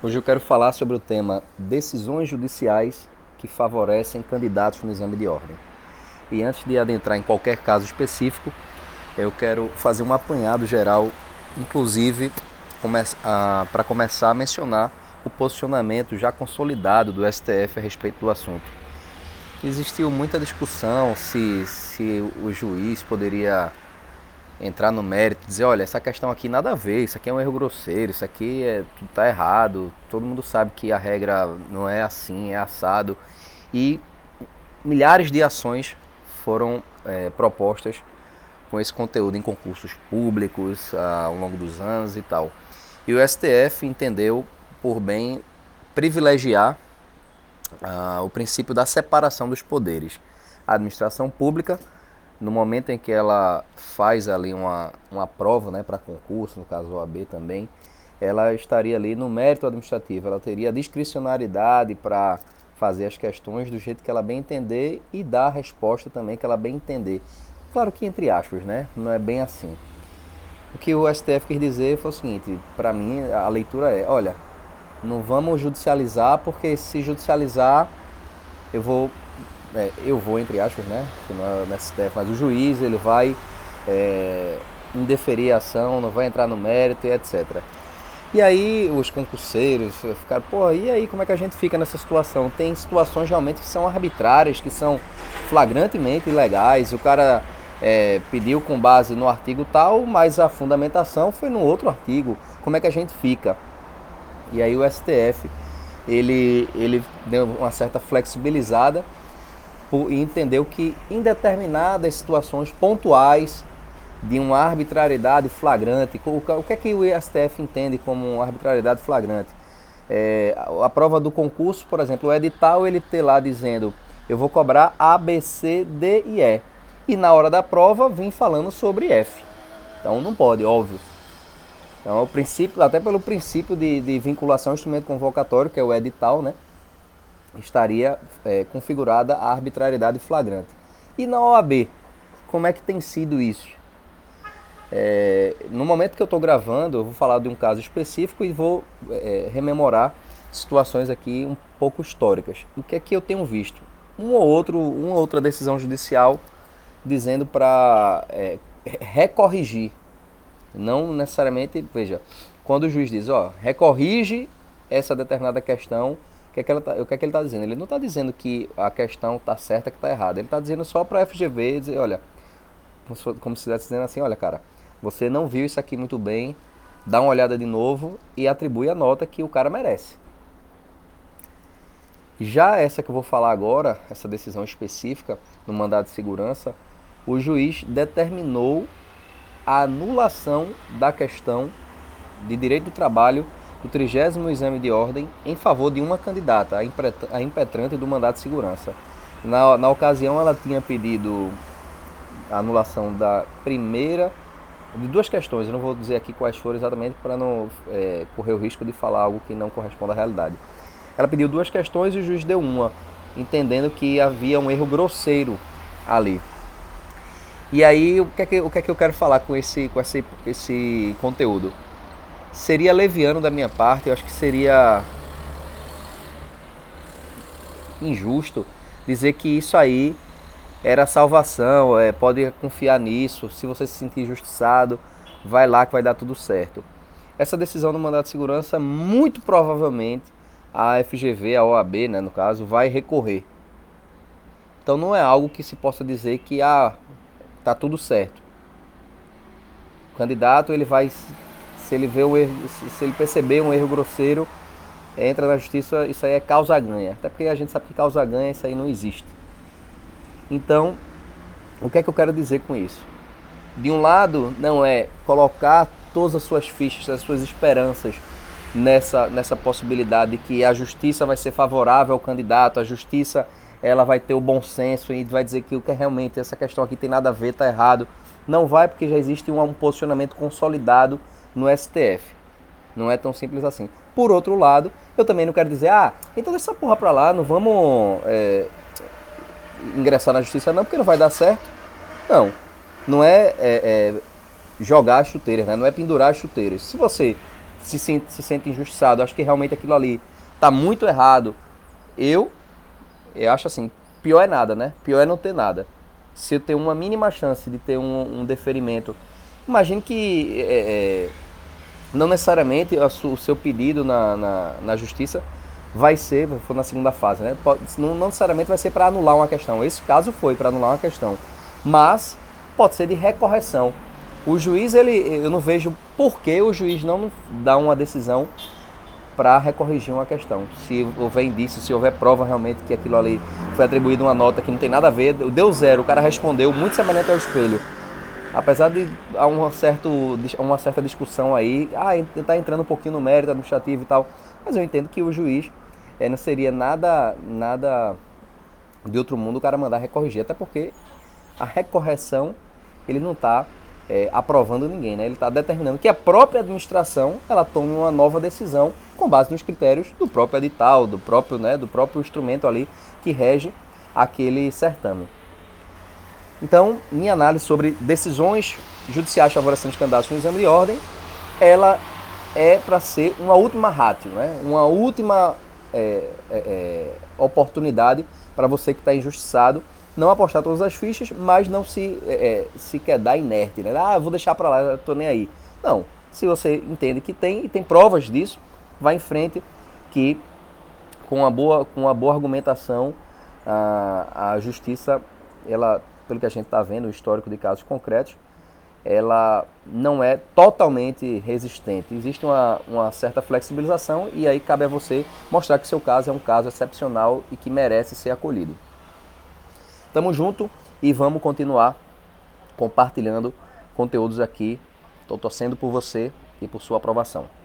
Hoje eu quero falar sobre o tema decisões judiciais que favorecem candidatos no exame de ordem. E antes de adentrar em qualquer caso específico, eu quero fazer um apanhado geral, inclusive para começar a mencionar o posicionamento já consolidado do STF a respeito do assunto. Existiu muita discussão se, se o juiz poderia entrar no mérito, dizer, olha, essa questão aqui nada a ver, isso aqui é um erro grosseiro, isso aqui é, tudo tá errado, todo mundo sabe que a regra não é assim, é assado. E milhares de ações foram é, propostas com esse conteúdo em concursos públicos ah, ao longo dos anos e tal. E o STF entendeu por bem privilegiar ah, o princípio da separação dos poderes. A administração pública no momento em que ela faz ali uma, uma prova né, para concurso, no caso OAB também, ela estaria ali no mérito administrativo, ela teria discricionariedade para fazer as questões do jeito que ela bem entender e dar a resposta também que ela bem entender. Claro que entre aspas, né? Não é bem assim. O que o STF quis dizer foi o seguinte, para mim a leitura é, olha, não vamos judicializar porque se judicializar eu vou é, eu vou, entre aspas, né, no é STF, mas o juiz ele vai é, indeferir a ação, não vai entrar no mérito e etc. E aí os concurseiros ficaram, pô, e aí como é que a gente fica nessa situação? Tem situações realmente que são arbitrárias, que são flagrantemente ilegais. O cara é, pediu com base no artigo tal, mas a fundamentação foi no outro artigo. Como é que a gente fica? E aí o STF ele, ele deu uma certa flexibilizada e entendeu que em determinadas situações pontuais de uma arbitrariedade flagrante, o que é que o STF entende como arbitrariedade flagrante? É, a prova do concurso, por exemplo, o edital ele ter lá dizendo eu vou cobrar A, B, C, D e E. E na hora da prova vim falando sobre F. Então não pode, óbvio. Então, o princípio, até pelo princípio de, de vinculação ao instrumento convocatório, que é o edital, né? Estaria é, configurada a arbitrariedade flagrante. E na OAB, como é que tem sido isso? É, no momento que eu estou gravando, eu vou falar de um caso específico e vou é, rememorar situações aqui um pouco históricas. O que é que eu tenho visto? Um ou outro, uma outra decisão judicial dizendo para é, recorrigir. Não necessariamente, veja, quando o juiz diz, ó, recorrige essa determinada questão que é que, tá, o que é que ele está dizendo? Ele não está dizendo que a questão está certa que está errada. Ele está dizendo só para a FGV dizer, olha, como se estivesse dizendo assim, olha, cara, você não viu isso aqui muito bem, dá uma olhada de novo e atribui a nota que o cara merece. Já essa que eu vou falar agora, essa decisão específica no mandado de segurança, o juiz determinou a anulação da questão de direito do trabalho o trigésimo exame de ordem em favor de uma candidata, a impetrante do mandato de segurança. Na, na ocasião, ela tinha pedido a anulação da primeira, de duas questões, eu não vou dizer aqui quais foram exatamente para não é, correr o risco de falar algo que não corresponde à realidade. Ela pediu duas questões e o juiz deu uma, entendendo que havia um erro grosseiro ali. E aí, o que é que, o que, é que eu quero falar com esse, com esse, esse conteúdo? Seria leviano da minha parte, eu acho que seria injusto dizer que isso aí era salvação, é, pode confiar nisso, se você se sentir injustiçado, vai lá que vai dar tudo certo. Essa decisão do mandato de segurança, muito provavelmente, a FGV, a OAB, né, no caso, vai recorrer. Então não é algo que se possa dizer que ah, tá tudo certo. O candidato ele vai se ele vê o erro, se ele perceber um erro grosseiro, entra na justiça, isso aí é causa ganha. Até porque a gente sabe que causa ganha, isso aí não existe. Então, o que é que eu quero dizer com isso? De um lado, não é colocar todas as suas fichas, as suas esperanças nessa, nessa possibilidade de que a justiça vai ser favorável ao candidato, a justiça ela vai ter o bom senso e vai dizer que o que é realmente essa questão aqui tem nada a ver, está errado. Não vai porque já existe um, um posicionamento consolidado no STF. Não é tão simples assim. Por outro lado, eu também não quero dizer, ah, então deixa essa porra pra lá, não vamos é, ingressar na justiça não, porque não vai dar certo. Não, não é, é, é jogar as chuteiras, né? não é pendurar as chuteiras. Se você se sente, se sente injustiçado, acho que realmente aquilo ali está muito errado, eu, eu acho assim, pior é nada, né? Pior é não ter nada. Se eu tenho uma mínima chance de ter um, um deferimento, imagine que é, é, não necessariamente o seu pedido na, na, na justiça vai ser, foi na segunda fase, né? Não, não necessariamente vai ser para anular uma questão. Esse caso foi para anular uma questão. Mas pode ser de recorreção. O juiz, ele, eu não vejo por que o juiz não dá uma decisão para recorrigir uma questão. Se houver indício, se houver prova realmente que aquilo ali foi atribuído uma nota que não tem nada a ver, deu zero, o cara respondeu muito semelhante ao espelho. Apesar de há uma, certo, uma certa discussão aí, ah, está entrando um pouquinho no mérito administrativo e tal, mas eu entendo que o juiz é, não seria nada, nada de outro mundo o cara mandar recorrigir, até porque a recorreção ele não está é, aprovando ninguém, né? ele está determinando que a própria administração ela tome uma nova decisão com base nos critérios do próprio edital, do próprio, né, do próprio instrumento ali que rege aquele certame. Então, minha análise sobre decisões judiciais favorecendo os candidatos no exame de ordem, ela é para ser uma última ratio, né? uma última é, é, é oportunidade para você que está injustiçado não apostar todas as fichas, mas não se, é, é se quedar inerte. Né? Ah, vou deixar para lá, estou nem aí. Não. Se você entende que tem e tem provas disso, vá em frente que com uma boa, com uma boa argumentação a, a justiça, ela, pelo que a gente está vendo, o histórico de casos concretos, ela não é totalmente resistente. Existe uma, uma certa flexibilização e aí cabe a você mostrar que seu caso é um caso excepcional e que merece ser acolhido. Tamo junto e vamos continuar compartilhando conteúdos aqui. Estou torcendo por você e por sua aprovação.